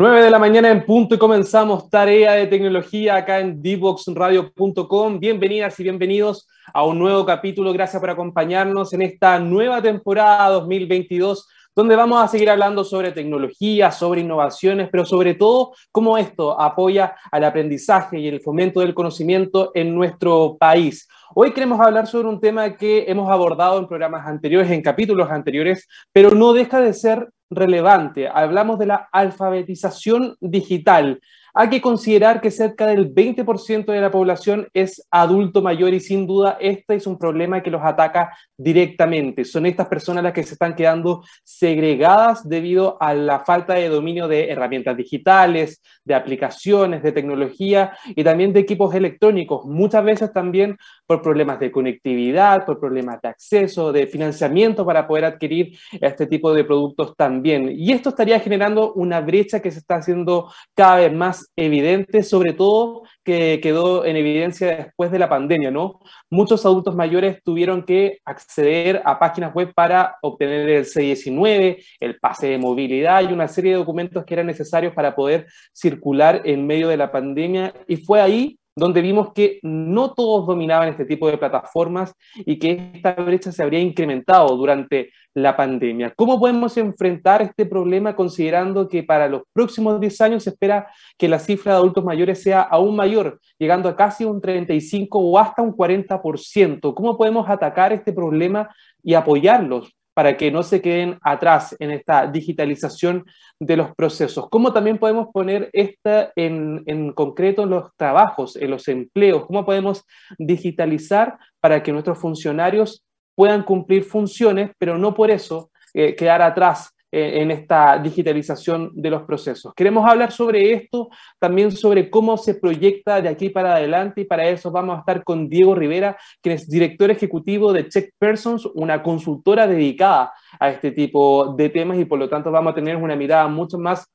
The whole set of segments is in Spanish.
9 de la mañana en punto y comenzamos tarea de tecnología acá en divoxradio.com. Bienvenidas y bienvenidos a un nuevo capítulo. Gracias por acompañarnos en esta nueva temporada 2022 donde vamos a seguir hablando sobre tecnología, sobre innovaciones, pero sobre todo cómo esto apoya al aprendizaje y el fomento del conocimiento en nuestro país. Hoy queremos hablar sobre un tema que hemos abordado en programas anteriores, en capítulos anteriores, pero no deja de ser relevante. Hablamos de la alfabetización digital. Hay que considerar que cerca del 20% de la población es adulto mayor y sin duda este es un problema que los ataca directamente. Son estas personas las que se están quedando segregadas debido a la falta de dominio de herramientas digitales, de aplicaciones, de tecnología y también de equipos electrónicos. Muchas veces también por problemas de conectividad, por problemas de acceso, de financiamiento para poder adquirir este tipo de productos también. Y esto estaría generando una brecha que se está haciendo cada vez más evidente, sobre todo que quedó en evidencia después de la pandemia, ¿no? Muchos adultos mayores tuvieron que acceder a páginas web para obtener el C19, el pase de movilidad y una serie de documentos que eran necesarios para poder circular en medio de la pandemia. Y fue ahí donde vimos que no todos dominaban este tipo de plataformas y que esta brecha se habría incrementado durante la pandemia. ¿Cómo podemos enfrentar este problema considerando que para los próximos 10 años se espera que la cifra de adultos mayores sea aún mayor, llegando a casi un 35 o hasta un 40%? ¿Cómo podemos atacar este problema y apoyarlos para que no se queden atrás en esta digitalización de los procesos. ¿Cómo también podemos poner esta en, concreto en los trabajos, en los empleos? ¿Cómo podemos digitalizar para que nuestros funcionarios puedan cumplir funciones, pero no por eso eh, quedar atrás en esta digitalización de los procesos. Queremos hablar sobre esto, también sobre cómo se proyecta de aquí para adelante y para eso vamos a estar con Diego Rivera, quien es director ejecutivo de Check Persons, una consultora dedicada a este tipo de temas y por lo tanto vamos a tener una mirada mucho más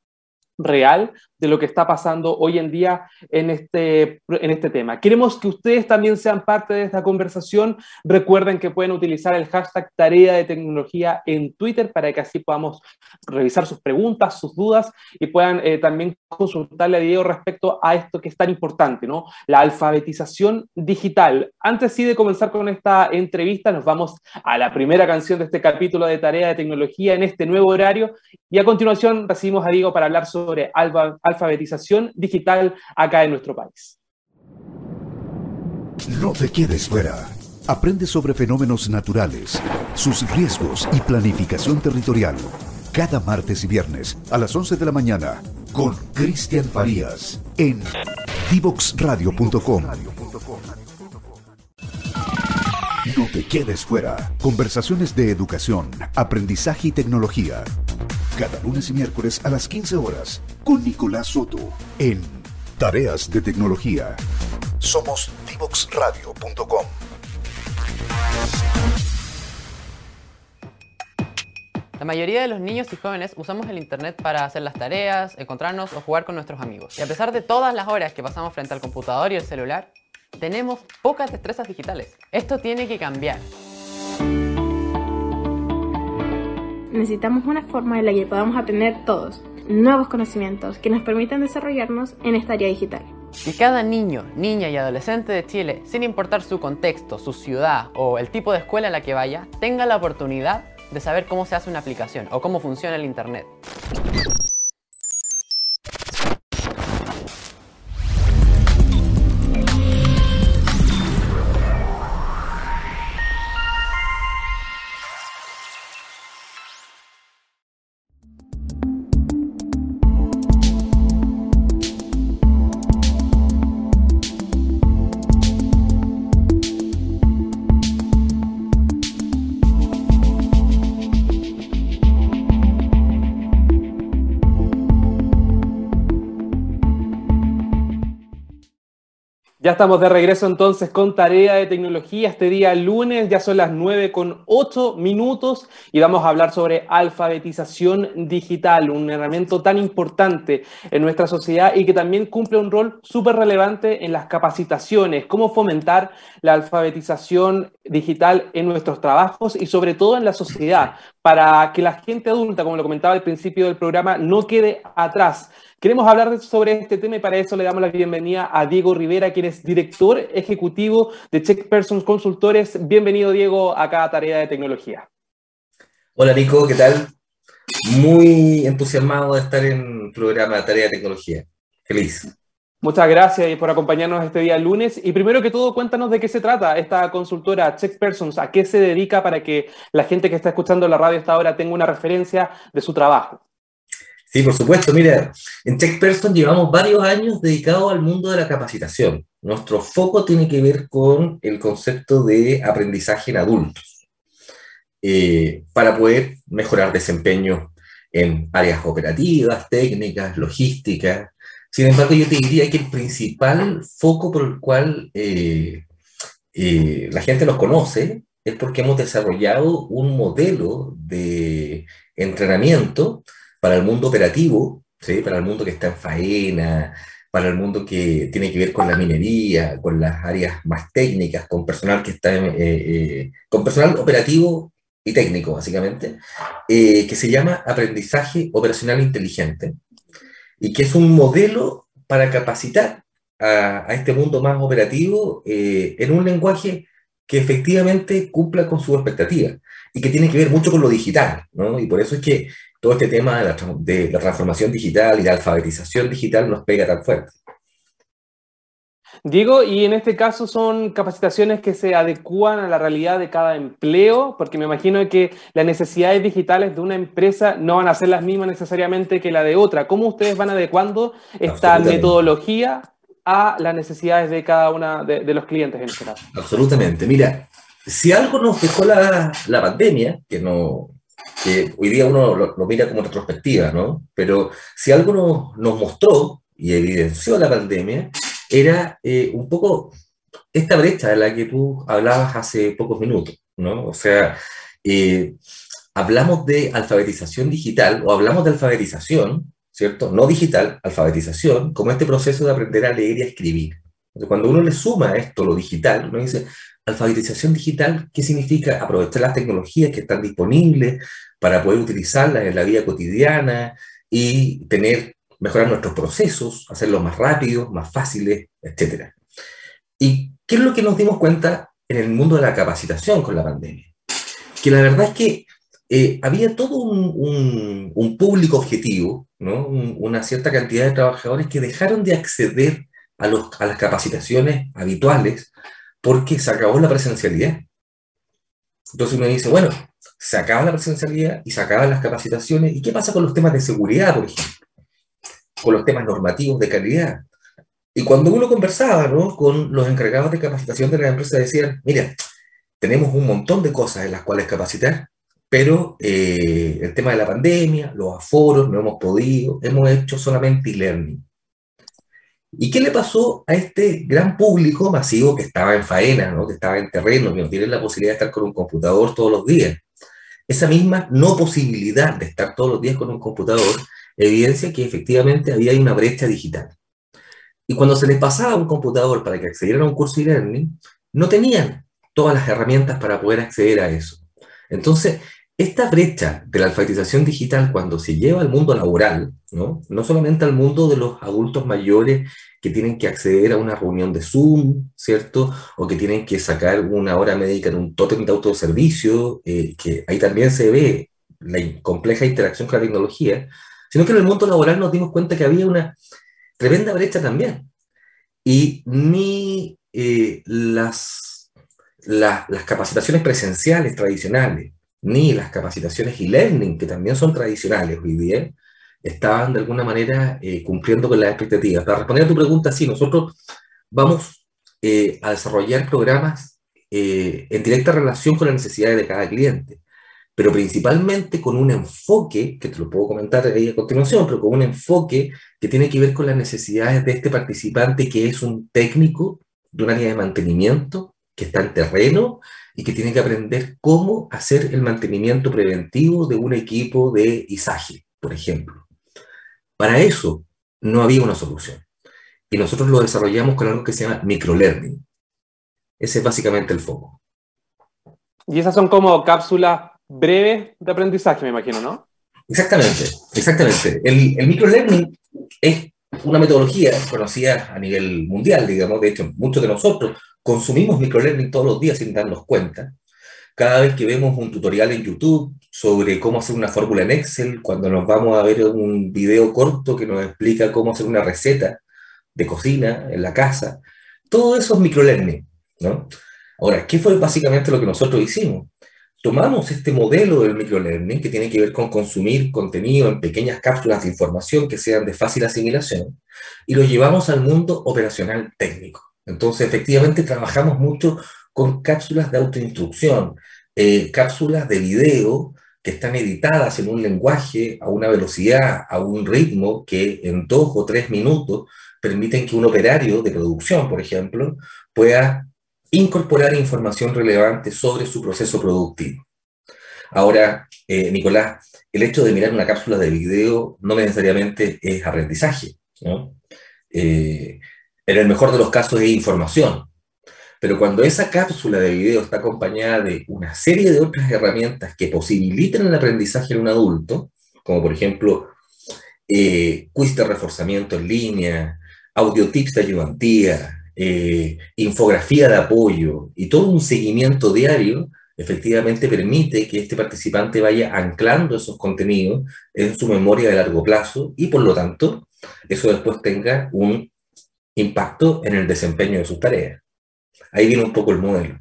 real de lo que está pasando hoy en día en este, en este tema. Queremos que ustedes también sean parte de esta conversación. Recuerden que pueden utilizar el hashtag tarea de tecnología en Twitter para que así podamos revisar sus preguntas, sus dudas y puedan eh, también consultarle a Diego respecto a esto que es tan importante, ¿no? La alfabetización digital. Antes sí de comenzar con esta entrevista, nos vamos a la primera canción de este capítulo de tarea de tecnología en este nuevo horario y a continuación recibimos a Diego para hablar sobre sobre alfabetización digital acá en nuestro país. No te quedes fuera. Aprende sobre fenómenos naturales, sus riesgos y planificación territorial. Cada martes y viernes a las 11 de la mañana con Cristian Farías en divoxradio.com. No te quedes fuera. Conversaciones de educación, aprendizaje y tecnología cada lunes y miércoles a las 15 horas con Nicolás Soto en Tareas de Tecnología. Somos divoxradio.com. La mayoría de los niños y jóvenes usamos el Internet para hacer las tareas, encontrarnos o jugar con nuestros amigos. Y a pesar de todas las horas que pasamos frente al computador y el celular, tenemos pocas destrezas digitales. Esto tiene que cambiar. Necesitamos una forma en la que podamos aprender todos nuevos conocimientos que nos permitan desarrollarnos en esta área digital. Que cada niño, niña y adolescente de Chile, sin importar su contexto, su ciudad o el tipo de escuela a la que vaya, tenga la oportunidad de saber cómo se hace una aplicación o cómo funciona el Internet. Ya estamos de regreso entonces con tarea de tecnología. Este día lunes ya son las 9 con 8 minutos y vamos a hablar sobre alfabetización digital, un herramienta tan importante en nuestra sociedad y que también cumple un rol súper relevante en las capacitaciones, cómo fomentar la alfabetización digital en nuestros trabajos y sobre todo en la sociedad, para que la gente adulta, como lo comentaba al principio del programa, no quede atrás Queremos hablar sobre este tema y para eso le damos la bienvenida a Diego Rivera, quien es director ejecutivo de Check Persons Consultores. Bienvenido, Diego, a cada tarea de tecnología. Hola, Nico, ¿qué tal? Muy entusiasmado de estar en el programa Tarea de Tecnología. Feliz. Muchas gracias por acompañarnos este día lunes. Y primero que todo, cuéntanos de qué se trata esta consultora Check Persons, a qué se dedica para que la gente que está escuchando la radio esta hora tenga una referencia de su trabajo. Sí, por supuesto. Mira, en Check Persons llevamos varios años dedicados al mundo de la capacitación. Nuestro foco tiene que ver con el concepto de aprendizaje en adultos, eh, para poder mejorar desempeño en áreas operativas, técnicas, logísticas, sin embargo, yo te diría que el principal foco por el cual eh, eh, la gente nos conoce es porque hemos desarrollado un modelo de entrenamiento para el mundo operativo, ¿sí? para el mundo que está en faena, para el mundo que tiene que ver con la minería, con las áreas más técnicas, con personal que está eh, con personal operativo y técnico, básicamente, que se llama aprendizaje operacional inteligente y que es un modelo para capacitar a, este mundo más operativo eh, en un lenguaje que efectivamente cumpla con sus expectativas y que tiene que ver mucho con lo digital, ¿no? Y por eso es que todo este tema de la, de la transformación digital y la alfabetización digital nos pega tan fuerte. Diego, y en este caso son capacitaciones que se adecúan a la realidad de cada empleo, porque me imagino que las necesidades digitales de una empresa no van a ser las mismas necesariamente que la de otra. ¿Cómo ustedes van adecuando esta metodología a las necesidades de cada una de, los clientes en este caso? Absolutamente. Mira, si algo nos dejó la, la pandemia, que no, que hoy día uno lo, mira como retrospectiva, ¿no? Pero si algo nos, nos mostró y evidenció la pandemia, era eh, un poco esta brecha de la que tú hablabas hace pocos minutos, ¿no? O sea, eh, hablamos de alfabetización digital o hablamos de alfabetización, ¿cierto? No digital, alfabetización, como este proceso de aprender a leer y a escribir. cuando uno le suma esto lo digital, uno dice, alfabetización digital, ¿qué significa? Aprovechar las tecnologías que están disponibles para poder utilizarlas en la vida cotidiana y tener mejorar nuestros procesos, hacerlos más rápidos, más fáciles, etc. ¿Y qué es lo que nos dimos cuenta en el mundo de la capacitación con la pandemia? Que la verdad es que eh, había todo un, público objetivo, ¿no? una cierta cantidad de trabajadores que dejaron de acceder a, los, a las capacitaciones habituales porque se acabó la presencialidad. Entonces uno dice, bueno, se acaba la presencialidad y se acaban las capacitaciones. ¿Y qué pasa con los temas de seguridad, por ejemplo? con los temas normativos de calidad. Y cuando uno conversaba ¿no? con los encargados de capacitación de la empresa, decían, mira, tenemos un montón de cosas en las cuales capacitar, pero eh, el tema de la pandemia, los aforos, no hemos podido, hemos hecho solamente e-learning. ¿Y qué le pasó a este gran público masivo que estaba en faena, ¿no? que estaba en terreno, que no tiene la posibilidad de estar con un computador todos los días? Esa misma no posibilidad de estar todos los días con un computador evidencia que efectivamente había una brecha digital. Y cuando se les pasaba un computador para que accedieran a un curso e-learning, no tenían todas las herramientas para poder acceder a eso. Entonces, esta brecha de la alfabetización digital cuando se lleva al mundo laboral, ¿no? no solamente al mundo de los adultos mayores que tienen que acceder a una reunión de Zoom, ¿cierto? O que tienen que sacar una hora médica en un tótem de autoservicio, eh, que ahí también se ve la compleja interacción con la tecnología, sino que en el mundo laboral nos dimos cuenta que había una tremenda brecha también. Y ni eh, las, las capacitaciones presenciales tradicionales, ni las capacitaciones e-learning, que también son tradicionales hoy día, estaban de alguna manera eh, cumpliendo con las expectativas. Para responder a tu pregunta, sí, nosotros vamos eh, a desarrollar programas en directa relación con las necesidades de cada cliente pero principalmente con un enfoque, que te lo puedo comentar ahí a continuación, pero con un enfoque que tiene que ver con las necesidades de este participante que es un técnico de un área de mantenimiento, que está en terreno y que tiene que aprender cómo hacer el mantenimiento preventivo de un equipo de izaje, por ejemplo. Para eso no había una solución. Y nosotros lo desarrollamos con algo que se llama microlearning. Ese es básicamente el foco. Y esas son como cápsulas breve de aprendizaje, me imagino, ¿no? Exactamente, exactamente. El, el microlearning es una metodología conocida a nivel mundial, digamos, de hecho, muchos de nosotros consumimos microlearning todos los días sin darnos cuenta. Cada vez que vemos un tutorial en YouTube sobre cómo hacer una fórmula en Excel, cuando nos vamos a ver un video corto que nos explica cómo hacer una receta de cocina en la casa, todo eso es microlearning, ¿no? Ahora, ¿qué fue básicamente lo que nosotros hicimos? Tomamos este modelo del microlearning que tiene que ver con consumir contenido en pequeñas cápsulas de información que sean de fácil asimilación y lo llevamos al mundo operacional técnico. Entonces, efectivamente, trabajamos mucho con cápsulas de autoinstrucción, eh, cápsulas de video que están editadas en un lenguaje a una velocidad, a un ritmo que en dos o tres minutos permiten que un operario de producción, por ejemplo, pueda incorporar información relevante sobre su proceso productivo. Ahora, eh, Nicolás, el hecho de mirar una cápsula de video no necesariamente es aprendizaje. ¿no? Eh, en el mejor de los casos es información. Pero cuando esa cápsula de video está acompañada de una serie de otras herramientas que posibilitan el aprendizaje en un adulto, como por ejemplo eh, quiz de reforzamiento en línea, audio tips de ayudantía, eh, infografía de apoyo y todo un seguimiento diario, efectivamente permite que este participante vaya anclando esos contenidos en su memoria de largo plazo y por lo tanto eso después tenga un impacto en el desempeño de sus tareas. Ahí viene un poco el modelo.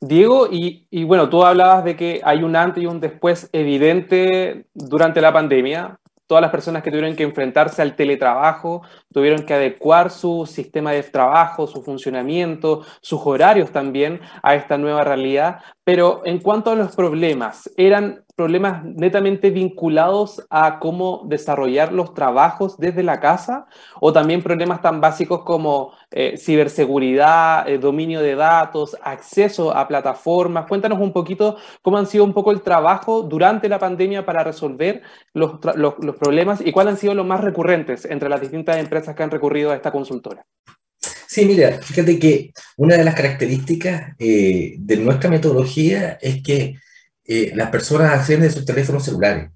Diego, y, y, bueno, tú hablabas de que hay un antes y un después evidente durante la pandemia todas las personas que tuvieron que enfrentarse al teletrabajo, tuvieron que adecuar su sistema de trabajo, su funcionamiento, sus horarios también a esta nueva realidad. Pero en cuanto a los problemas, ¿eran problemas netamente vinculados a cómo desarrollar los trabajos desde la casa o también problemas tan básicos como eh, ciberseguridad, eh, dominio de datos, acceso a plataformas? Cuéntanos un poquito cómo han sido un poco el trabajo durante la pandemia para resolver los, los, problemas y cuáles han sido los más recurrentes entre las distintas empresas que han recurrido a esta consultora. Sí, mira, fíjate que una de las características eh, de nuestra metodología es que eh, las personas acceden de sus teléfonos celulares.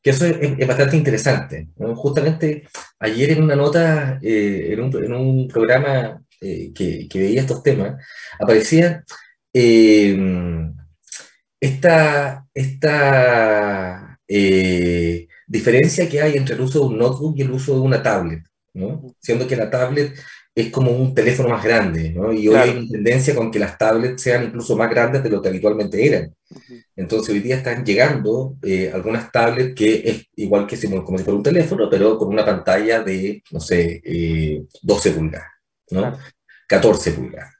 Que eso es, bastante interesante. Justamente ayer en una nota, eh, en, un, programa eh, que, veía estos temas, aparecía esta, esta diferencia que hay entre el uso de un notebook y el uso de una tablet. Siendo que la tablet es como un teléfono más grande, ¿no? Y hoy claro. hay una tendencia con que las tablets sean incluso más grandes de lo que habitualmente eran. Entonces hoy día están llegando eh, algunas tablets que es igual que como si fuera un teléfono, pero con una pantalla de, no sé, eh, 12 pulgadas, ¿no? Claro. 14 pulgadas.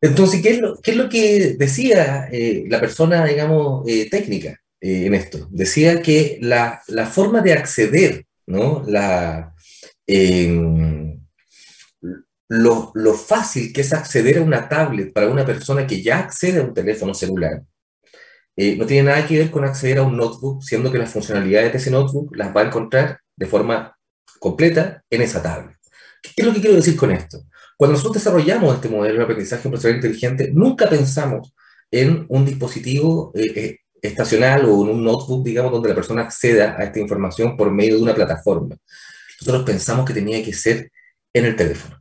Entonces, ¿qué es lo, qué es lo que decía eh, la persona, digamos, eh, técnica en esto? Decía que la, la, forma de acceder, ¿no? La lo, lo, fácil que es acceder a una tablet para una persona que ya accede a un teléfono celular, eh, no tiene nada que ver con acceder a un notebook, siendo que las funcionalidades de ese notebook las va a encontrar de forma completa en esa tablet. ¿Qué es lo que quiero decir con esto? Cuando nosotros desarrollamos este modelo de aprendizaje empresarial inteligente, nunca pensamos en un dispositivo eh, eh, estacional o en un notebook, digamos, donde la persona acceda a esta información por medio de una plataforma. Nosotros pensamos que tenía que ser en el teléfono.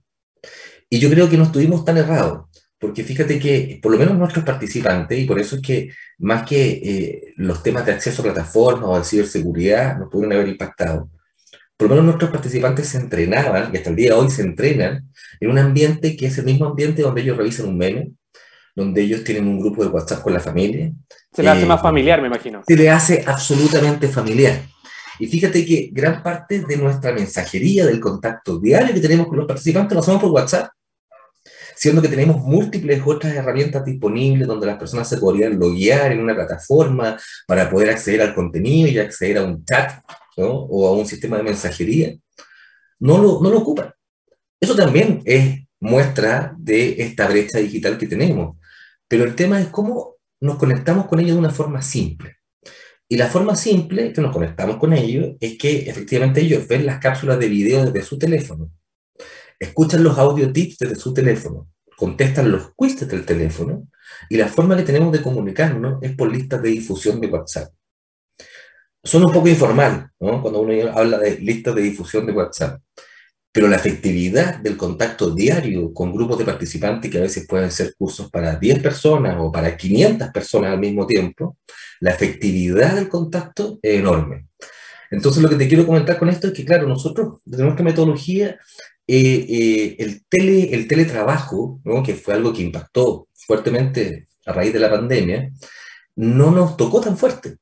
Y yo creo que no estuvimos tan errados, porque fíjate que por lo menos nuestros participantes, y por eso es que más que eh, los temas de acceso a plataformas o de ciberseguridad nos pudieron haber impactado, por lo menos nuestros participantes se entrenaban, y hasta el día de hoy se entrenan, en un ambiente que es el mismo ambiente donde ellos revisan un meme, donde ellos tienen un grupo de WhatsApp con la familia. Se le hace eh, más familiar, me imagino. Se le hace absolutamente familiar. Y fíjate que gran parte de nuestra mensajería, del contacto diario que tenemos con los participantes, lo hacemos por WhatsApp siendo que tenemos múltiples otras herramientas disponibles donde las personas se podrían loguear en una plataforma para poder acceder al contenido y acceder a un chat o a un sistema de mensajería, no lo, no lo ocupan. Eso también es muestra de esta brecha digital que tenemos. Pero el tema es cómo nos conectamos con ellos de una forma simple. Y la forma simple que nos conectamos con ellos es que efectivamente ellos ven las cápsulas de video desde su teléfono escuchan los audio tips desde su teléfono, contestan los quizzes del teléfono y la forma que tenemos de comunicarnos es por listas de difusión de WhatsApp. son un poco informal, ¿no? Cuando uno habla de listas de difusión de WhatsApp. Pero la efectividad del contacto diario con grupos de participantes, que a veces pueden ser cursos para 10 personas o para 500 personas al mismo tiempo, la efectividad del contacto es enorme. Entonces, lo que te quiero comentar con esto es que, claro, nosotros, desde nuestra metodología, eh, eh, el, tele, el teletrabajo, que fue algo que impactó fuertemente a raíz de la pandemia, no nos tocó tan fuerte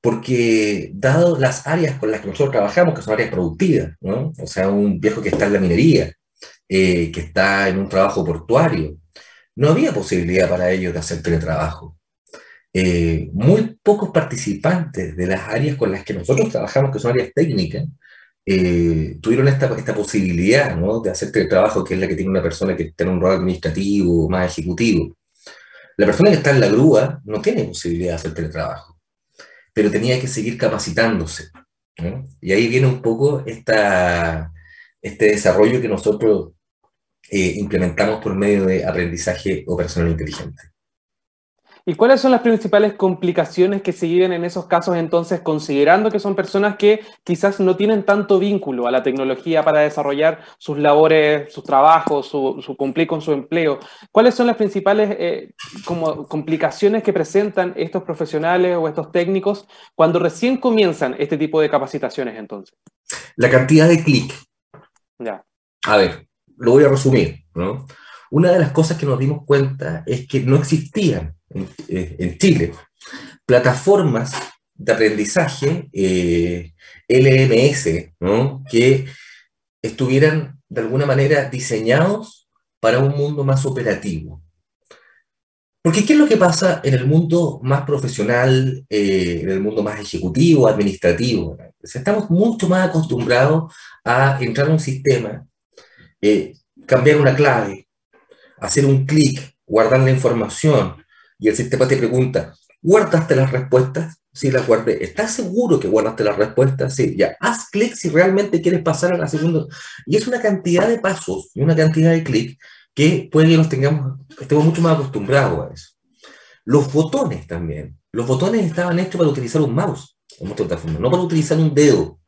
porque dado las áreas con las que nosotros trabajamos, que son áreas productivas, o sea, un viejo que está en la minería, eh, que está en un trabajo portuario, no había posibilidad para ellos de hacer teletrabajo. Eh, muy pocos participantes de las áreas con las que nosotros trabajamos, que son áreas técnicas, eh, tuvieron esta, esta posibilidad ¿no? de hacer teletrabajo, que es la que tiene una persona que tiene un rol administrativo, más ejecutivo. La persona que está en la grúa no tiene posibilidad de hacer teletrabajo pero tenía que seguir capacitándose. Y ahí viene un poco esta, este desarrollo que nosotros eh, implementamos por medio de aprendizaje operacional inteligente. ¿Y cuáles son las principales complicaciones que se viven en esos casos entonces, considerando que son personas que quizás no tienen tanto vínculo a la tecnología para desarrollar sus labores, sus trabajos, su, cumplir con su empleo? ¿Cuáles son las principales eh, como complicaciones que presentan estos profesionales o estos técnicos cuando recién comienzan este tipo de capacitaciones entonces? La cantidad de clic. Ya. A ver, lo voy a resumir, ¿no? Una de las cosas que nos dimos cuenta es que no existían eh, en, Chile, plataformas de aprendizaje eh, LMS, que estuvieran de alguna manera diseñados para un mundo más operativo. Porque ¿qué es lo que pasa en el mundo más profesional, eh, en el mundo más ejecutivo, administrativo? Estamos mucho más acostumbrados a entrar a un sistema, cambiar una clave, hacer un clic, guardar la información, y el sistema te pregunta, ¿guardaste las respuestas? Sí, las guardé. ¿Estás seguro que guardaste las respuestas? Sí, ya. Haz clic si realmente quieres pasar a la segunda. Y es una cantidad de pasos y una cantidad de clics que puede que nos tengamos, estemos mucho más acostumbrados a eso. Los botones también. Los botones estaban hechos para utilizar un mouse, no para utilizar un dedo.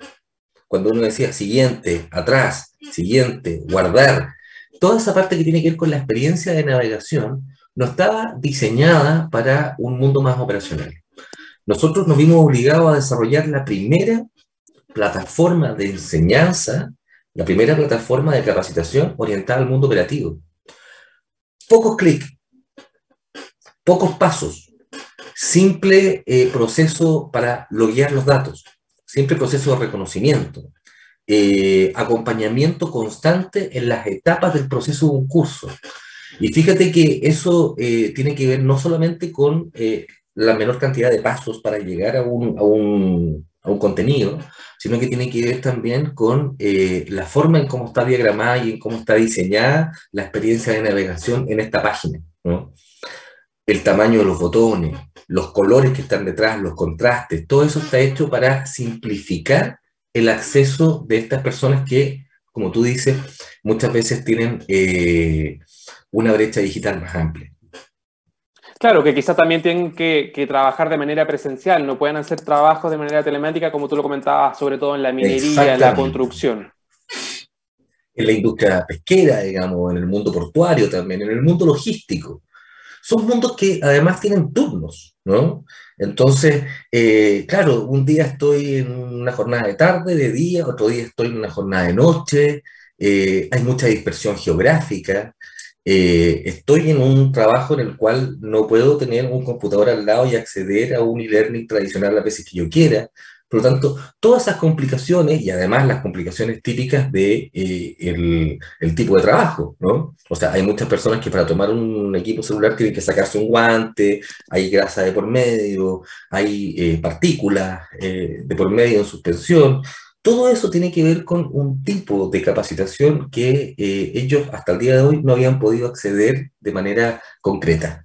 Cuando uno decía siguiente, atrás, siguiente, guardar, toda esa parte que tiene que ver con la experiencia de navegación no estaba diseñada para un mundo más operacional. Nosotros nos vimos obligados a desarrollar la primera plataforma de enseñanza, la primera plataforma de capacitación orientada al mundo operativo. Pocos clics, pocos pasos, simple eh, proceso para loguear los datos, simple proceso de reconocimiento, eh, acompañamiento constante en las etapas del proceso de un curso. Y fíjate que eso eh, tiene que ver no solamente con eh, la menor cantidad de pasos para llegar a un, a un, a un contenido, sino que tiene que ver también con eh, la forma en cómo está diagramada y en cómo está diseñada la experiencia de navegación en esta página. El tamaño de los botones, los colores que están detrás, los contrastes, todo eso está hecho para simplificar el acceso de estas personas que, como tú dices, muchas veces tienen una brecha digital más amplia. Claro, que quizás también tienen que, trabajar de manera presencial, no pueden hacer trabajos de manera telemática, como tú lo comentabas, sobre todo en la minería, en la construcción. En la industria pesquera, digamos, en el mundo portuario también, en el mundo logístico. Son mundos que además tienen turnos, ¿no? Entonces, eh, claro, un día estoy en una jornada de tarde, de día, otro día estoy en una jornada de noche, eh, hay mucha dispersión geográfica, eh, estoy en un trabajo en el cual no puedo tener un computador al lado y acceder a un e-learning tradicional a veces que yo quiera. Por lo tanto, todas esas complicaciones y además las complicaciones típicas de eh, el, tipo de trabajo, ¿no? O sea, hay muchas personas que para tomar un equipo celular tienen que sacarse un guante, hay grasa de por medio, hay eh, partículas de por medio en suspensión. Todo eso tiene que ver con un tipo de capacitación que eh, ellos hasta el día de hoy no habían podido acceder de manera concreta.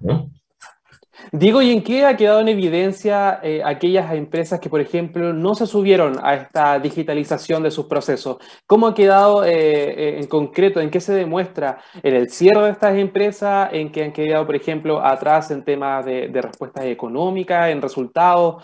Digo, ¿y en qué ha quedado en evidencia eh, aquellas empresas que, por ejemplo, no se subieron a esta digitalización de sus procesos? ¿Cómo ha quedado eh, eh, en concreto? ¿En qué se demuestra? ¿En el cierre de estas empresas? ¿En que han quedado, por ejemplo, atrás en temas de, respuestas económicas, en resultados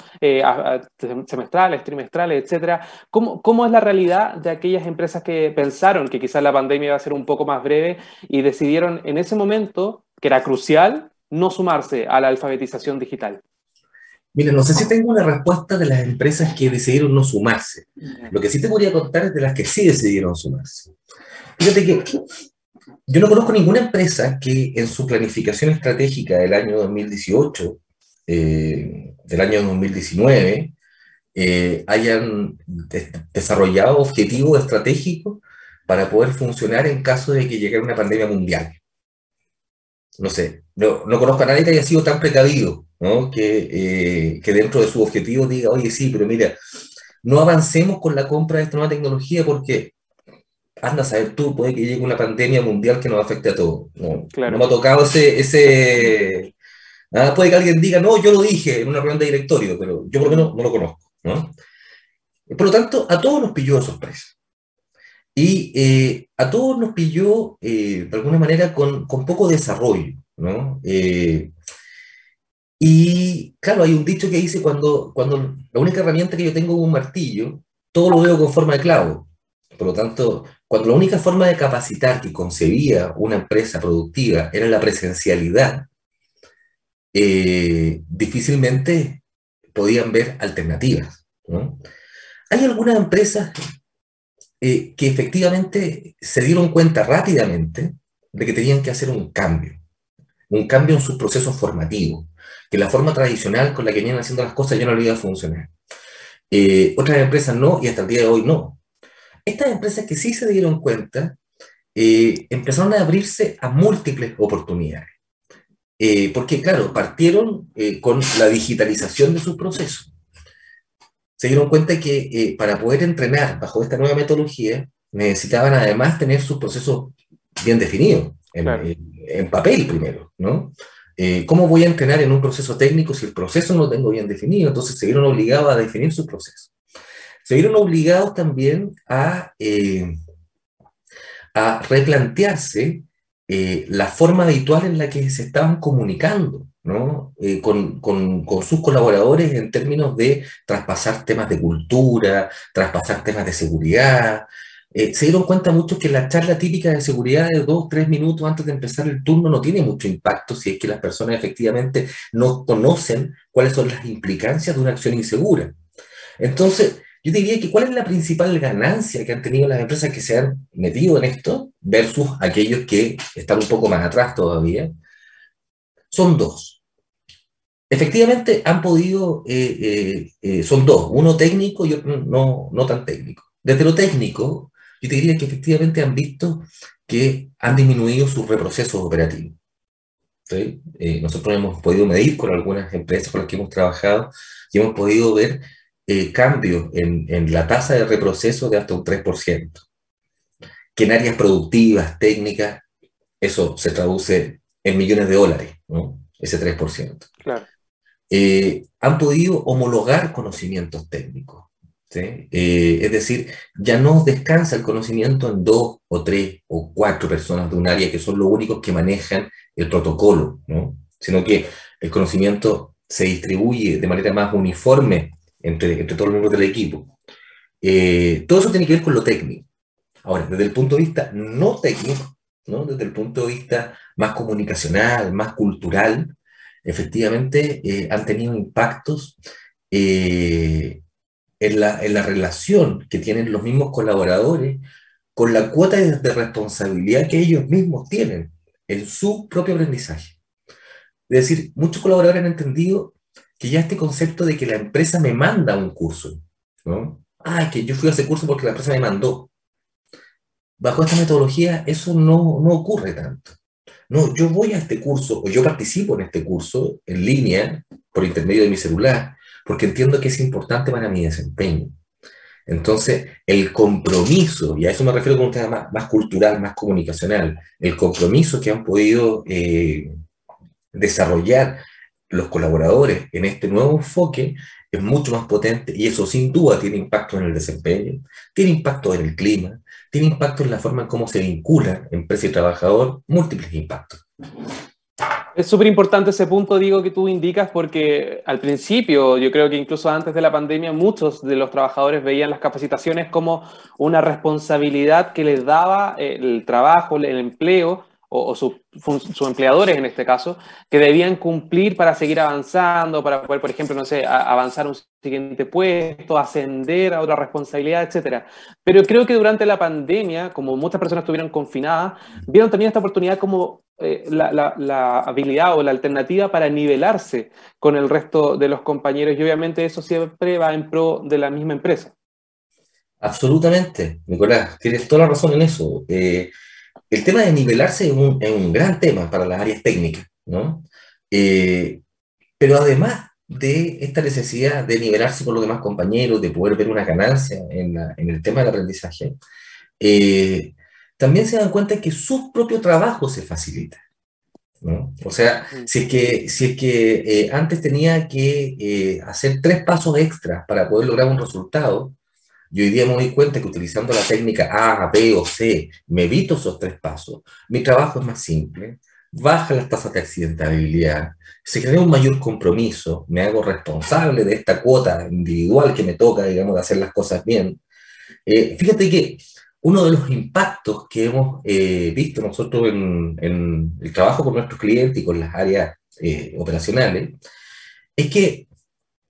semestrales, trimestrales, etcétera? ¿Cómo, ¿Cómo es la realidad de aquellas empresas que pensaron que quizás la pandemia iba a ser un poco más breve y decidieron en ese momento, que era crucial, no sumarse a la alfabetización digital? Mira, no sé si tengo una respuesta de las empresas que decidieron no sumarse. Lo que sí te podría contar es de las que sí decidieron sumarse. Fíjate que yo no conozco ninguna empresa que en su planificación estratégica del año 2018, eh, del año 2019, eh, hayan desarrollado objetivos estratégicos para poder funcionar en caso de que llegara una pandemia mundial no sé, no, no, conozco a nadie que haya sido tan precavido, ¿no? que, eh, que dentro de su objetivo diga, oye, sí, pero mira, no avancemos con la compra de esta nueva tecnología porque, anda a saber tú, puede que llegue una pandemia mundial que nos afecte a todos. No, no me ha tocado ese... ese ¿ah? Puede que alguien diga, no, yo lo dije en una reunión de directorio, pero yo por lo menos no lo conozco. ¿no? Por lo tanto, a todos nos pilló de sorpresa. Y eh, a todos nos pilló, eh, de alguna manera, con, con poco desarrollo, ¿no? Eh, y claro, hay un dicho que dice, cuando, cuando la única herramienta que yo tengo es un martillo, todo lo veo con forma de clavo. Por lo tanto, cuando la única forma de capacitar que concebía una empresa productiva era la presencialidad, difícilmente podían ver alternativas. Hay algunas empresas eh, que efectivamente se dieron cuenta rápidamente de que tenían que hacer un cambio, un cambio en sus procesos formativos, que la forma tradicional con la que venían haciendo las cosas ya no le iba. Eh, otras empresas no, y hasta el día de hoy no. Estas empresas que sí se dieron cuenta, eh, empezaron a abrirse a múltiples oportunidades. porque, claro, partieron con la digitalización de sus procesos se dieron cuenta que eh, para poder entrenar bajo esta nueva metodología necesitaban además tener sus procesos bien definidos, en, papel primero, ¿no? Eh, ¿Cómo voy a entrenar en un proceso técnico si el proceso no lo tengo bien definido? Entonces se vieron obligados a definir su proceso. Se vieron obligados también a, eh, a replantearse la forma habitual en la que se estaban comunicando ¿no? Eh, con, con, con, sus colaboradores en términos de traspasar temas de cultura, traspasar temas de seguridad. Eh, se dieron cuenta mucho que la charla típica de seguridad de dos, tres minutos antes de empezar el turno no tiene mucho impacto si es que las personas efectivamente no conocen cuáles son las implicancias de una acción insegura. Entonces, yo diría que cuál es la principal ganancia que han tenido las empresas que se han metido en esto versus aquellos que están un poco más atrás todavía. Son dos. Efectivamente, han podido, eh, eh, son dos, uno técnico y otro no, no tan técnico. Desde lo técnico, yo te diría que efectivamente han visto que han disminuido sus reprocesos operativos. nosotros hemos podido medir con algunas empresas con las que hemos trabajado y hemos podido ver cambios en, en, la tasa de reproceso de hasta un 3%, que en áreas productivas, técnicas, eso se traduce en millones de dólares, ¿no? ese 3%. Claro. Eh, han podido homologar conocimientos técnicos. Eh, es decir, ya no descansa el conocimiento en dos o tres o cuatro personas de un área que son los únicos que manejan el protocolo, ¿no? sino que el conocimiento se distribuye de manera más uniforme entre, entre todos los miembros del equipo. Eh, todo eso tiene que ver con lo técnico. Ahora, desde el punto de vista no técnico, ¿no? desde el punto de vista más comunicacional, más cultural, efectivamente eh, han tenido impactos en, la, relación que tienen los mismos colaboradores con la cuota de, responsabilidad que ellos mismos tienen en su propio aprendizaje. Es decir, muchos colaboradores han entendido que ya este concepto de que la empresa me manda un curso, ¿no? Ah, que yo fui a ese curso porque la empresa me mandó. Bajo esta metodología eso no, no ocurre tanto. No, yo voy a este curso o yo participo en este curso en línea por intermedio de mi celular porque entiendo que es importante para mi desempeño. Entonces, el compromiso, y a eso me refiero con un tema más, cultural, más comunicacional, el compromiso que han podido eh, desarrollar los colaboradores en este nuevo enfoque es mucho más potente y eso sin duda tiene impacto en el desempeño, tiene impacto en el clima, tiene impacto en la forma en cómo se vincula empresa y trabajador, múltiples impactos. Es súper importante ese punto, digo, que tú indicas, porque al principio, yo creo que incluso antes de la pandemia, muchos de los trabajadores veían las capacitaciones como una responsabilidad que les daba el trabajo, el empleo, o, sus empleadores en este caso, que debían cumplir para seguir avanzando, para poder, por ejemplo, no sé, avanzar a un siguiente puesto, ascender a otra responsabilidad, etc. Pero creo que durante la pandemia, como muchas personas estuvieron confinadas, vieron también esta oportunidad como eh, la, la, habilidad o la alternativa para nivelarse con el resto de los compañeros y obviamente eso siempre va en pro de la misma empresa. Absolutamente, Nicolás, tienes toda la razón en eso. Eh, el tema de nivelarse es un, gran tema para las áreas técnicas, ¿no? Eh, pero además de esta necesidad de nivelarse con los demás compañeros, de poder ver una ganancia en, el tema del aprendizaje, eh, también se dan cuenta que su propio trabajo se facilita. ¿no? O sea, si es que, si es que eh, antes tenía que hacer tres pasos extras para poder lograr un resultado, yo hoy día me doy cuenta que utilizando la técnica A, B o C, me evito esos tres pasos. Mi trabajo es más simple, baja las tasas de accidentabilidad, se crea un mayor compromiso, me hago responsable de esta cuota individual que me toca, digamos, de hacer las cosas bien. Eh, fíjate que uno de los impactos que hemos eh, visto nosotros en, el trabajo con nuestros clientes y con las áreas eh, operacionales es que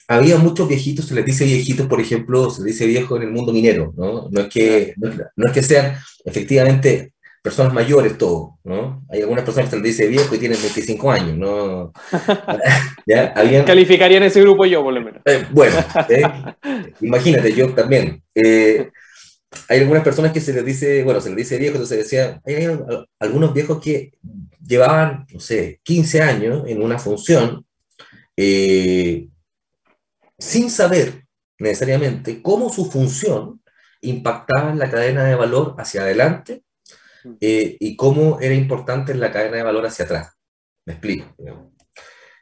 había muchos viejitos, se les dice viejitos, por ejemplo, se les dice viejo en el mundo minero, ¿no? No es que, no, es que sean efectivamente personas mayores todo, ¿no? Hay algunas personas que se les dice viejo y tienen 25 años, ¿no? ¿Ya? Calificarían ese grupo yo, por lo menos. Eh, bueno, ¿eh? imagínate, yo también. Eh, hay algunas personas que se les dice, bueno, se les dice viejo, entonces decía, hay, algunos viejos que llevaban, no sé, 15 años en una función, eh, sin saber necesariamente cómo su función impactaba en la cadena de valor hacia adelante eh, y cómo era importante en la cadena de valor hacia atrás. Me explico.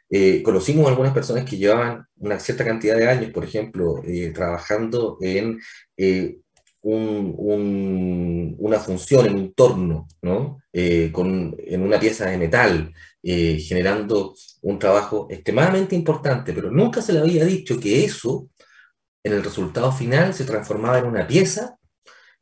Eh, conocimos algunas personas que llevaban una cierta cantidad de años, por ejemplo, eh, trabajando en una función, en un torno, ¿no? Con, en una pieza de metal, eh, generando un trabajo extremadamente importante, pero nunca se le había dicho que eso, en el resultado final, se transformaba en una pieza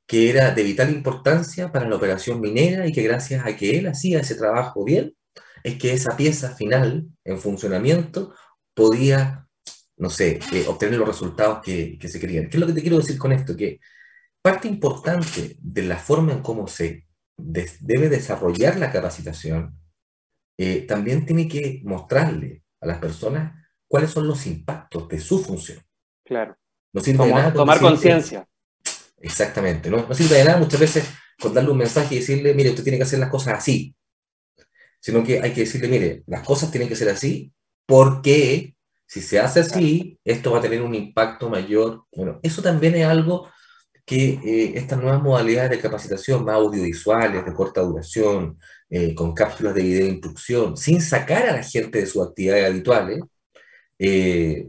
que era de vital importancia para la operación minera y que gracias a que él hacía ese trabajo bien, es que esa pieza final en funcionamiento podía, no sé, eh, obtener los resultados que, que, se querían. ¿Qué es lo que te quiero decir con esto? Que parte importante de la forma en cómo se debe desarrollar la capacitación eh, también tiene que mostrarle a las personas cuáles son los impactos de su función. Claro. No sirve de nada tomar conciencia. Exactamente. ¿no? no sirve de nada muchas veces con darle un mensaje y decirle, mire, usted tiene que hacer las cosas así. Sino que hay que decirle, mire, las cosas tienen que ser así porque si se hace así, esto va a tener un impacto mayor. Bueno, eso también es algo que eh, estas nuevas modalidades de capacitación, más audiovisuales, de corta duración, eh, con cápsulas de video de instrucción, sin sacar a la gente de sus actividades habituales, eh,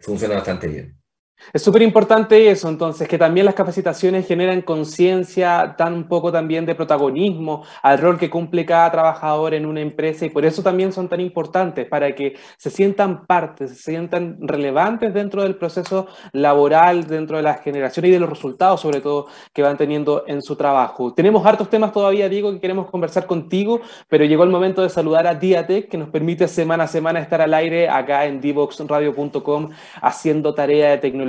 funciona bastante bien. Es súper importante eso, entonces, que también las capacitaciones generan conciencia, un poco también de protagonismo al rol que cumple cada trabajador en una empresa y por eso también son tan importantes, para que se sientan partes, se sientan relevantes dentro del proceso laboral, dentro de la generación y de los resultados, sobre todo, que van teniendo en su trabajo. Tenemos hartos temas todavía, Diego, que queremos conversar contigo, pero llegó el momento de saludar a Diatec, que nos permite semana a semana estar al aire acá en divoxradio.com haciendo tarea de tecnología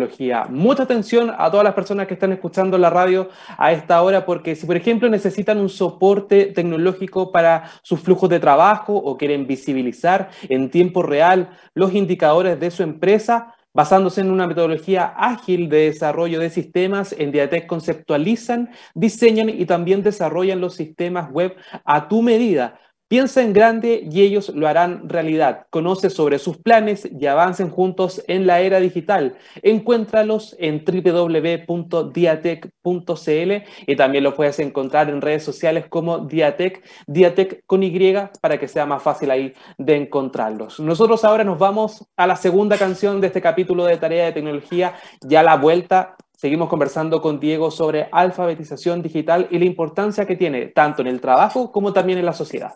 Mucha atención a todas las personas que están escuchando la radio a esta hora, porque si, por ejemplo, necesitan un soporte tecnológico para sus flujos de trabajo o quieren visibilizar en tiempo real los indicadores de su empresa, Basándose en una metodología ágil de desarrollo de sistemas, en Diatec conceptualizan, diseñan y también desarrollan los sistemas web a tu medida Piensa en grande y ellos lo harán realidad. Conoce sobre sus planes y avancen juntos en la era digital. Encuéntralos en www.diatec.cl y también los puedes encontrar en redes sociales como Diatec, Diatec con Y para que sea más fácil ahí de encontrarlos. Nosotros ahora nos vamos a la segunda canción de este capítulo de Tarea de Tecnología, ya la vuelta Seguimos conversando con Diego sobre alfabetización digital y la importancia que tiene tanto en el trabajo como también en la sociedad.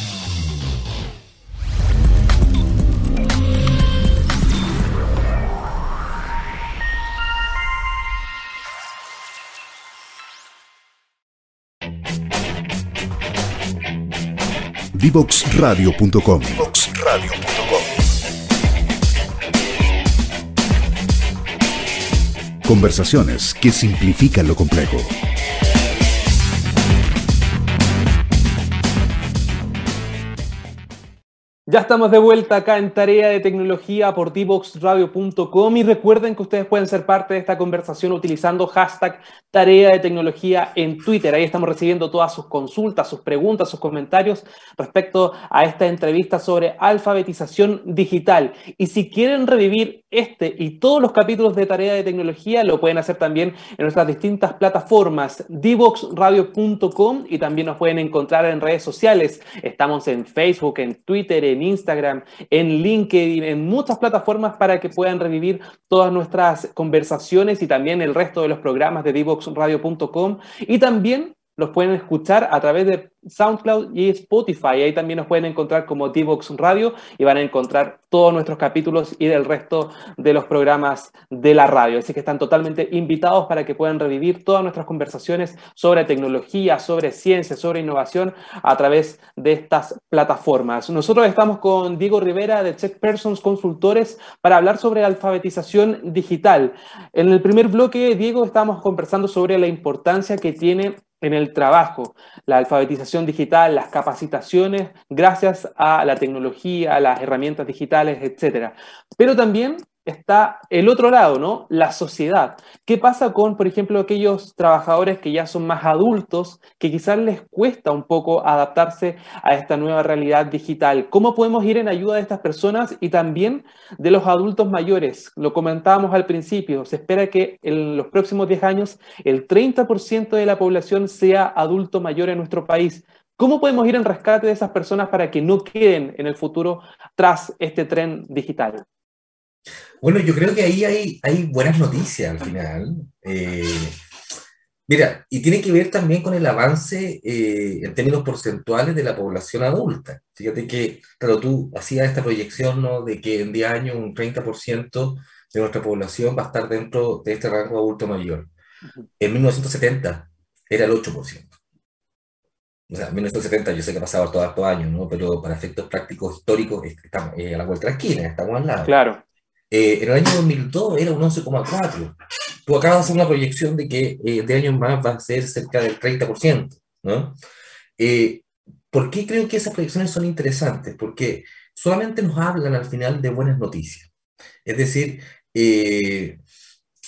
Divoxradio.com. Conversaciones que simplifican lo complejo. Ya estamos de vuelta acá en Tarea de Tecnología por divoxradio.com y recuerden que ustedes pueden ser parte de esta conversación utilizando hashtag Tarea de Tecnología en Twitter. Ahí estamos recibiendo todas sus consultas, sus preguntas, sus comentarios respecto a esta entrevista sobre alfabetización digital. Y si quieren revivir este y todos los capítulos de Tarea de Tecnología, lo pueden hacer también en nuestras distintas plataformas, divoxradio.com y también nos pueden encontrar en redes sociales. Estamos en Facebook, en Twitter, en Instagram, en LinkedIn, en muchas plataformas para que puedan revivir todas nuestras conversaciones y también el resto de los programas de divoxradio.com y también los pueden escuchar a través de SoundCloud y Spotify. Ahí también nos pueden encontrar como Divox Radio y van a encontrar todos nuestros capítulos y del resto de los programas de la radio. Así que están totalmente invitados para que puedan revivir todas nuestras conversaciones sobre tecnología, sobre ciencia, sobre innovación a través de estas plataformas. Nosotros estamos con Diego Rivera de Check Persons Consultores para hablar sobre alfabetización digital. En el primer bloque, Diego, estamos conversando sobre la importancia que tiene en el trabajo, la alfabetización digital, las capacitaciones gracias a la tecnología, a las herramientas digitales, etc. Pero también está el otro lado, ¿no? La sociedad. ¿Qué pasa con, por ejemplo, aquellos trabajadores que ya son más adultos, que quizás les cuesta un poco adaptarse a esta nueva realidad digital? ¿Cómo podemos ir en ayuda de estas personas y también de los adultos mayores? Lo comentábamos al principio, se espera que en los próximos 10 años el 30% de la población sea adulto mayor en nuestro país. ¿Cómo podemos ir en rescate de esas personas para que no queden en el futuro tras este tren digital? Bueno, yo creo que ahí hay, hay buenas noticias al final. Eh, mira, y tiene que ver también con el avance eh, en términos porcentuales de la población adulta. Fíjate que, claro, tú hacías esta proyección ¿no? de que en 10 años un 30% de nuestra población va a estar dentro de este rango adulto mayor. En 1970 era el 8%. O sea, en 1970 yo sé que ha pasado todos estos años, ¿no? Pero para efectos prácticos históricos estamos eh, a la vuelta de la esquina, estamos al lado. Claro. Eh, en el año 2002 era un 11,4. Tú acabas de hacer una proyección de que eh, de años más va a ser cerca del 30%. ¿no? Eh, ¿Por qué creo que esas proyecciones son interesantes? Porque solamente nos hablan al final de buenas noticias. Es decir,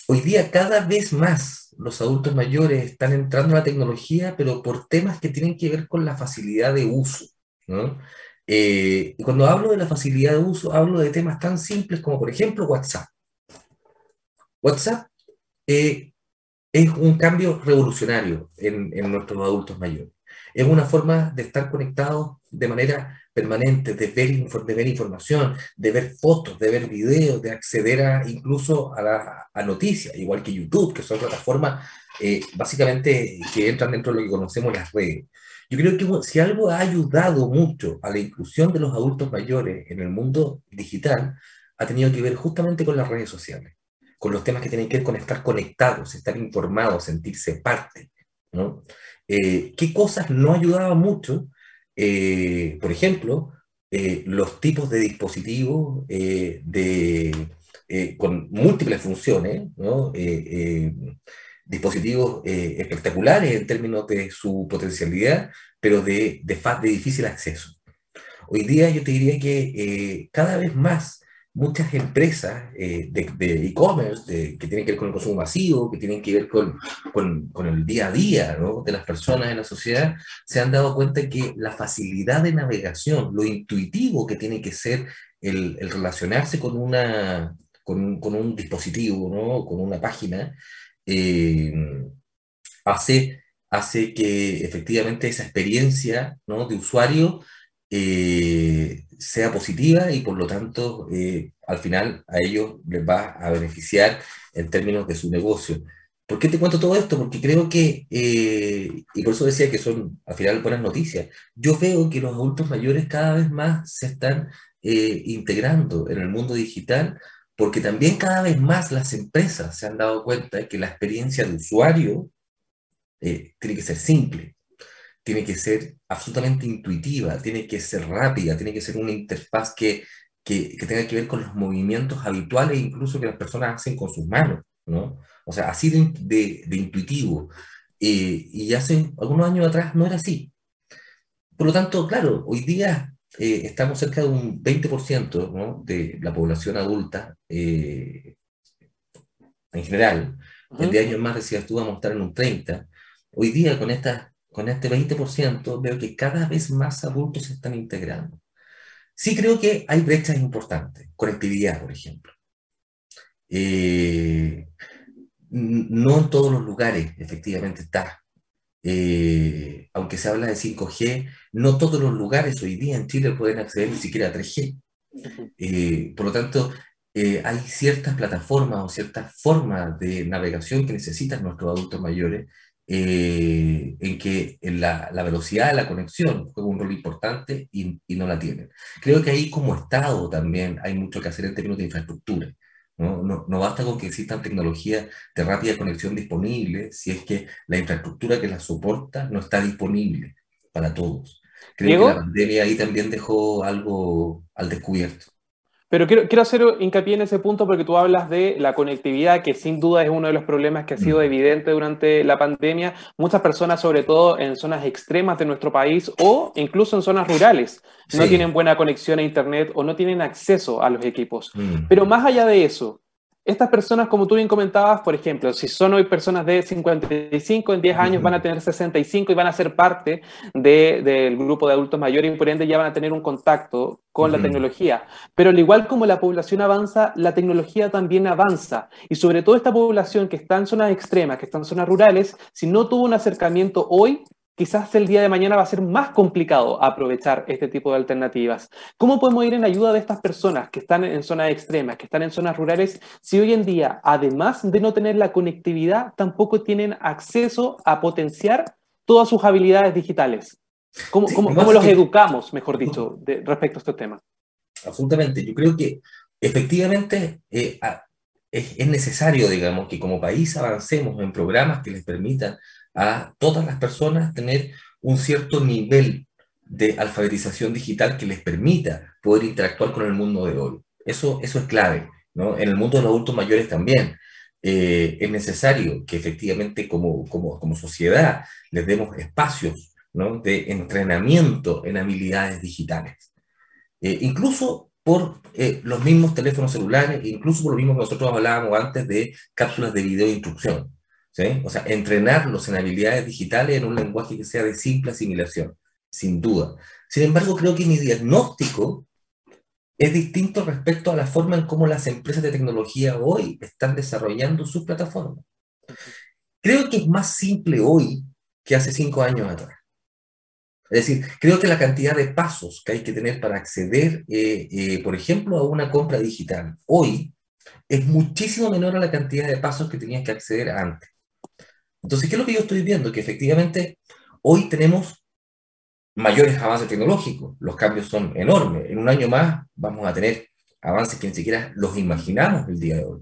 hoy día cada vez más los adultos mayores están entrando en la tecnología, pero por temas que tienen que ver con la facilidad de uso. ¿no? Eh, y cuando hablo de la facilidad de uso, hablo de temas tan simples como, por ejemplo, WhatsApp. WhatsApp eh, es un cambio revolucionario en, nuestros adultos mayores. Es una forma de estar conectados de manera permanente, de ver, de ver información, de ver fotos, de ver videos, de acceder a, incluso a, la, a noticias, igual que YouTube, que son plataformas eh, básicamente que entran dentro de lo que conocemos las redes. Yo creo que si algo ha ayudado mucho a la inclusión de los adultos mayores en el mundo digital, ha tenido que ver justamente con las redes sociales, con los temas que tienen que ver con estar conectados, estar informados, sentirse parte. ¿no? Eh, ¿Qué cosas no ayudaban mucho? Eh, por ejemplo, eh, los tipos de dispositivos de, con múltiples funciones, ¿no? Dispositivos eh, espectaculares en términos de su potencialidad, pero de, de, de difícil acceso. Hoy día yo te diría que eh, cada vez más muchas empresas eh, de e-commerce que tienen que ver con el consumo masivo, que tienen que ver con, con, el día a día de las personas en la sociedad, se han dado cuenta que la facilidad de navegación, lo intuitivo que tiene que ser el, el relacionarse con, una, con, con, un dispositivo, ¿no? con una página, eh, hace, hace que efectivamente esa experiencia ¿no? de usuario eh, sea positiva y por lo tanto eh, al final a ellos les va a beneficiar en términos de su negocio. ¿Por qué te cuento todo esto? Porque creo que, y por eso decía que son al final buenas noticias, yo veo que los adultos mayores cada vez más se están integrando en el mundo digital porque también cada vez más las empresas se han dado cuenta de que la experiencia de usuario tiene que ser simple tiene que ser absolutamente intuitiva, tiene que ser rápida, tiene que ser una interfaz que, que, que tenga que ver con los movimientos habituales, incluso que las personas hacen con sus manos, ¿no? O sea, así de, de, intuitivo. Eh, y hace algunos años atrás no era así. Por lo tanto, claro, hoy día eh, estamos cerca de un 20% ¿no? de la población adulta eh, en general. El de años más decías tú, vamos a estar en un 30%. Hoy día, con estas con este 20%, veo que cada vez más adultos se están integrando. Sí creo que hay brechas importantes, conectividad, por ejemplo. Eh, no en todos los lugares, efectivamente, está. Eh, aunque se habla de 5G, no todos los lugares hoy día en Chile pueden acceder ni siquiera a 3G. Eh, por lo tanto, hay ciertas plataformas o ciertas formas de navegación que necesitan nuestros adultos mayores eh, en que la, la, velocidad de la conexión juega un rol importante y, y, no la tienen. Creo que ahí como Estado también hay mucho que hacer en términos de infraestructura. ¿No? No, no basta con que existan tecnologías de rápida conexión disponibles si es que la infraestructura que las soporta no está disponible para todos. Creo que la pandemia ahí también dejó algo al descubierto. Pero quiero, quiero hacer hincapié en ese punto porque tú hablas de la conectividad, que sin duda es uno de los problemas que ha sido mm. evidente durante la pandemia. Muchas personas, sobre todo en zonas extremas de nuestro país o incluso en zonas rurales, no tienen buena conexión a Internet o no tienen acceso a los equipos. Mm. Pero más allá de eso, estas personas, como tú bien comentabas, por ejemplo, si son hoy personas de 55, en 10 años van a tener 65 y van a ser parte del grupo de adultos mayores y por ende ya van a tener un contacto con la tecnología. Pero al igual como la población avanza, la tecnología también avanza. Y sobre todo esta población que está en zonas extremas, que está en zonas rurales, si no tuvo un acercamiento hoy, quizás el día de mañana va a ser más complicado aprovechar este tipo de alternativas. ¿Cómo podemos ir en ayuda de estas personas que están en zonas extremas, que están en zonas rurales, si hoy en día, además de no tener la conectividad, tampoco tienen acceso a potenciar todas sus habilidades digitales? ¿Cómo, cómo, los educamos, mejor dicho, respecto a este tema? Absolutamente. Yo creo que efectivamente eh, es, es necesario, digamos, que como país avancemos en programas que les permitan a todas las personas tener un cierto nivel de alfabetización digital que les permita poder interactuar con el mundo de hoy. Eso, eso es clave. ¿no? En el mundo de los adultos mayores también. Eh, es necesario que efectivamente como, como, como sociedad les demos espacios ¿no? de entrenamiento en habilidades digitales. Eh, incluso por eh, los mismos teléfonos celulares, incluso por lo mismo que nosotros hablábamos antes de cápsulas de video de instrucción. O sea, entrenarlos en habilidades digitales en un lenguaje que sea de simple asimilación, sin duda. Sin embargo, creo que mi diagnóstico es distinto respecto a la forma en cómo las empresas de tecnología hoy están desarrollando sus plataformas. Creo que es más simple hoy que hace cinco años atrás. Es decir, creo que la cantidad de pasos que hay que tener para acceder, eh, eh, por ejemplo, a una compra digital hoy es muchísimo menor a la cantidad de pasos que tenías que acceder antes. Entonces, ¿qué es lo que yo estoy viendo? Que efectivamente hoy tenemos mayores avances tecnológicos, los cambios son enormes. En un año más vamos a tener avances que ni siquiera los imaginamos el día de hoy.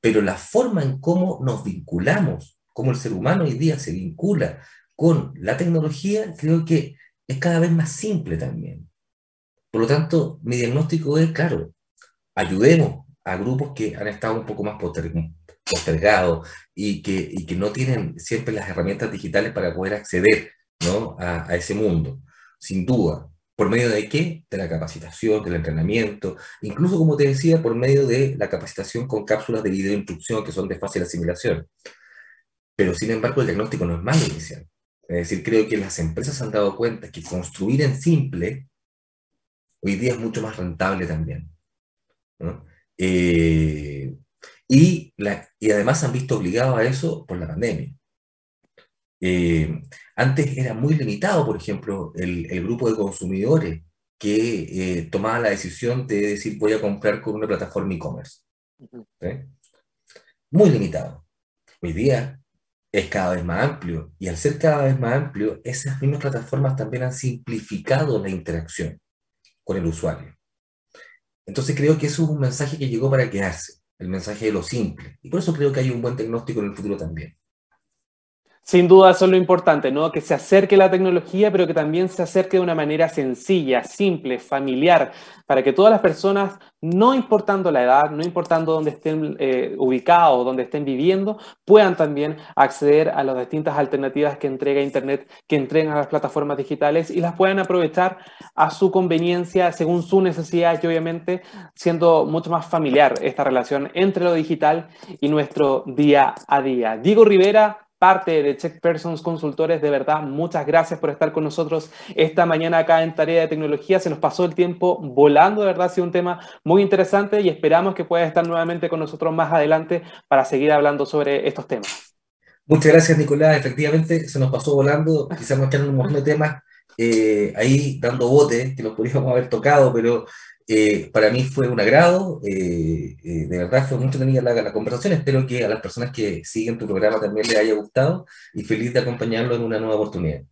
Pero la forma en cómo nos vinculamos, cómo el ser humano hoy día se vincula con la tecnología, creo que es cada vez más simple también. Por lo tanto, mi diagnóstico es, claro, ayudemos a grupos que han estado un poco más postergados y que, y que no tienen siempre las herramientas digitales para poder acceder ¿no? a, a ese mundo, sin duda. ¿Por medio de qué? De la capacitación, del entrenamiento, incluso, como te decía, por medio de la capacitación con cápsulas de video instrucción que son de fácil asimilación. Pero, sin embargo, el diagnóstico no es malo inicial. Es decir, creo que las empresas han dado cuenta que construir en simple hoy día es mucho más rentable también. Eh, y, la, y además se han visto obligados a eso por la pandemia. Eh, antes era muy limitado, por ejemplo, el, el grupo de consumidores que eh, tomaba la decisión de decir voy a comprar con una plataforma e-commerce. Muy limitado. Hoy día es cada vez más amplio y al ser cada vez más amplio, esas mismas plataformas también han simplificado la interacción con el usuario. Entonces creo que eso es un mensaje que llegó para quedarse, el mensaje de lo simple. Y por eso creo que hay un buen diagnóstico en el futuro también. Sin duda eso es lo importante, ¿no? Que se acerque la tecnología, pero que también se acerque de una manera sencilla, simple, familiar, para que todas las personas, no importando la edad, no importando dónde estén eh, ubicados, dónde estén viviendo, puedan también acceder a las distintas alternativas que entrega Internet, que entregan las plataformas digitales y las puedan aprovechar a su conveniencia, según su necesidad y obviamente siendo mucho más familiar esta relación entre lo digital y nuestro día a día. Diego Rivera, parte de Check Persons Consultores. De verdad, muchas gracias por estar con nosotros esta mañana acá en Tarea de Tecnología. Se nos pasó el tiempo volando, de verdad, ha sido un tema muy interesante y esperamos que puedas estar nuevamente con nosotros más adelante para seguir hablando sobre estos temas. Muchas gracias, Nicolás. Efectivamente, se nos pasó volando. Quizás nos quedan un montón de temas eh, ahí dando bote que los podríamos haber tocado, pero eh, para mí fue un agrado, eh, eh, de verdad fue muy entretenida la, la, conversación, espero que a las personas que siguen tu programa también les haya gustado y feliz de acompañarlo en una nueva oportunidad.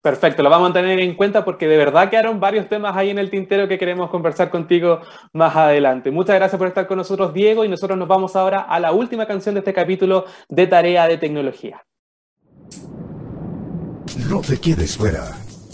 Perfecto, lo vamos a tener en cuenta porque de verdad quedaron varios temas ahí en el tintero que queremos conversar contigo más adelante. Muchas gracias por estar con nosotros, Diego, y nosotros nos vamos ahora a la última canción de este capítulo de Tarea de Tecnología. No te quedes fuera.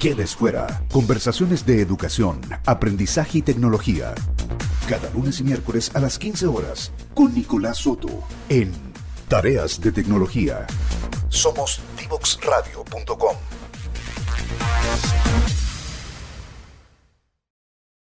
quedes fuera. Conversaciones de educación, aprendizaje y tecnología. Cada lunes y miércoles a las 15 horas con Nicolás Soto en Tareas de Tecnología. Somos divoxradio.com.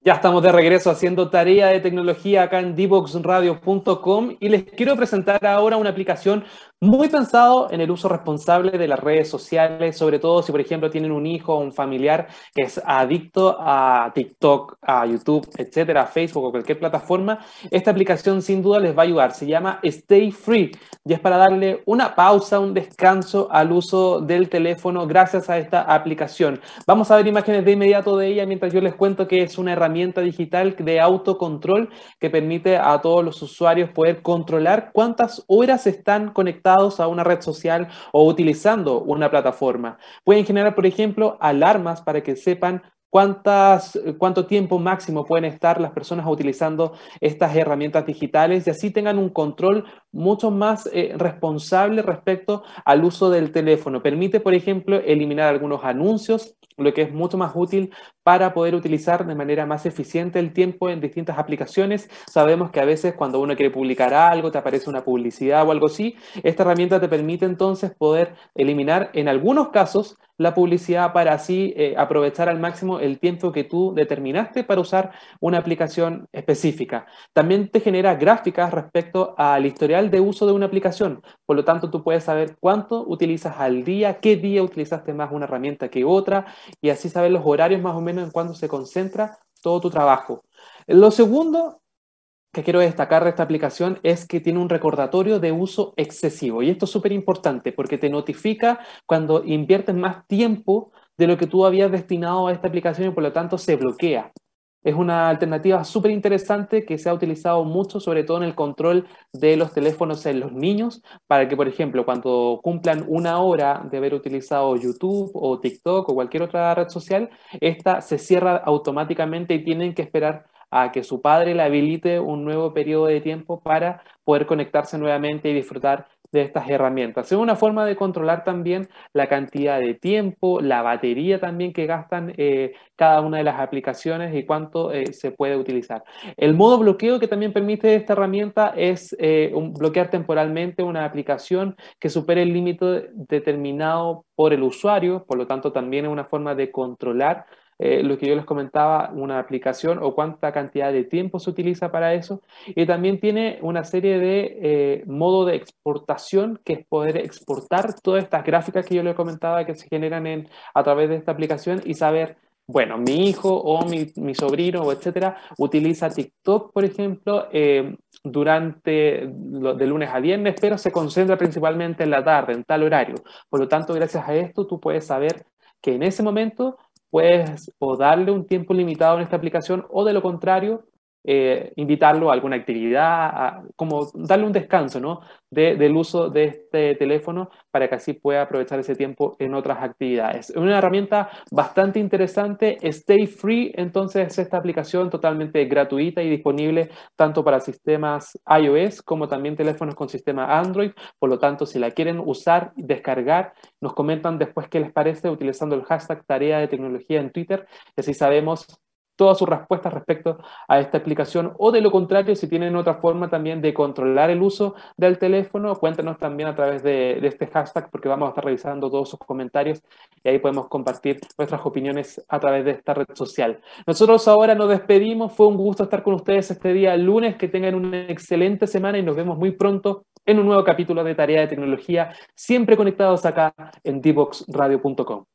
Ya estamos de regreso haciendo tarea de tecnología acá en divoxradio.com y les quiero presentar ahora una aplicación muy pensado en el uso responsable de las redes sociales, sobre todo si, por ejemplo, tienen un hijo o un familiar que es adicto a TikTok, a YouTube, etcétera, Facebook o cualquier plataforma. Esta aplicación sin duda les va a ayudar. Se llama Stay Free y es para darle una pausa, un descanso al uso del teléfono gracias a esta aplicación. Vamos a ver imágenes de inmediato de ella mientras yo les cuento que es una herramienta digital de autocontrol que permite a todos los usuarios poder controlar cuántas horas están conectados a una red social o utilizando una plataforma. Pueden generar, por ejemplo, alarmas para que sepan cuántas, cuánto tiempo máximo pueden estar las personas utilizando estas herramientas digitales y así tengan un control mucho más eh, responsable respecto al uso del teléfono. Permite, por ejemplo, eliminar algunos anuncios, lo que es mucho más útil para poder utilizar de manera más eficiente el tiempo en distintas aplicaciones. Sabemos que a veces cuando uno quiere publicar algo, te aparece una publicidad o algo así. Esta herramienta te permite entonces poder eliminar en algunos casos la publicidad para así eh, aprovechar al máximo el tiempo que tú determinaste para usar una aplicación específica. También te genera gráficas respecto al historial de uso de una aplicación. Por lo tanto, tú puedes saber cuánto utilizas al día, qué día utilizaste más una herramienta que otra y así saber los horarios más o menos en cuando se concentra todo tu trabajo. Lo segundo que quiero destacar de esta aplicación es que tiene un recordatorio de uso excesivo. Y esto es súper importante porque te notifica cuando inviertes más tiempo de lo que tú habías destinado a esta aplicación y por lo tanto se bloquea. Es una alternativa súper interesante que se ha utilizado mucho, sobre todo en el control de los teléfonos en los niños, para que, por ejemplo, cuando cumplan una hora de haber utilizado YouTube o TikTok o cualquier otra red social, esta se cierra automáticamente y tienen que esperar a que su padre le habilite un nuevo periodo de tiempo para poder conectarse nuevamente y disfrutar de estas herramientas. Es una forma de controlar también la cantidad de tiempo, la batería también que gastan eh, cada una de las aplicaciones y cuánto eh, se puede utilizar. El modo bloqueo que también permite esta herramienta es eh, bloquear temporalmente una aplicación que supere el límite determinado por el usuario, por lo tanto también es una forma de controlar eh, lo que yo les comentaba, una aplicación o cuánta cantidad de tiempo se utiliza para eso. Y también tiene una serie de eh, modo de exportación, que es poder exportar todas estas gráficas que yo les comentaba que se generan en, a través de esta aplicación y saber bueno, mi hijo o mi, mi sobrino etcétera utiliza TikTok, por ejemplo, eh, durante de lunes a viernes, pero se concentra principalmente en la tarde, en tal horario. Por lo tanto, gracias a esto, tú puedes saber que en ese momento puedes o darle un tiempo limitado en esta aplicación o de lo contrario, eh, invitarlo a alguna actividad, como darle un descanso ¿no? del uso de este teléfono para que así pueda aprovechar ese tiempo en otras actividades. Es una herramienta bastante interesante, Stay Free, entonces es esta aplicación totalmente gratuita y disponible tanto para sistemas iOS como también teléfonos con sistema Android, por lo tanto si la quieren usar, descargar, nos comentan después qué les parece utilizando el hashtag tarea de tecnología en Twitter, y así sabemos todas sus respuestas respecto a esta aplicación o de lo contrario, si tienen otra forma también de controlar el uso del teléfono, cuéntanos también a través de, este hashtag porque vamos a estar revisando todos sus comentarios y ahí podemos compartir nuestras opiniones a través de esta red social. Nosotros ahora nos despedimos, fue un gusto estar con ustedes este día lunes, que tengan una excelente semana y nos vemos muy pronto en un nuevo capítulo de Tarea de Tecnología, siempre conectados acá en dboxradio.com.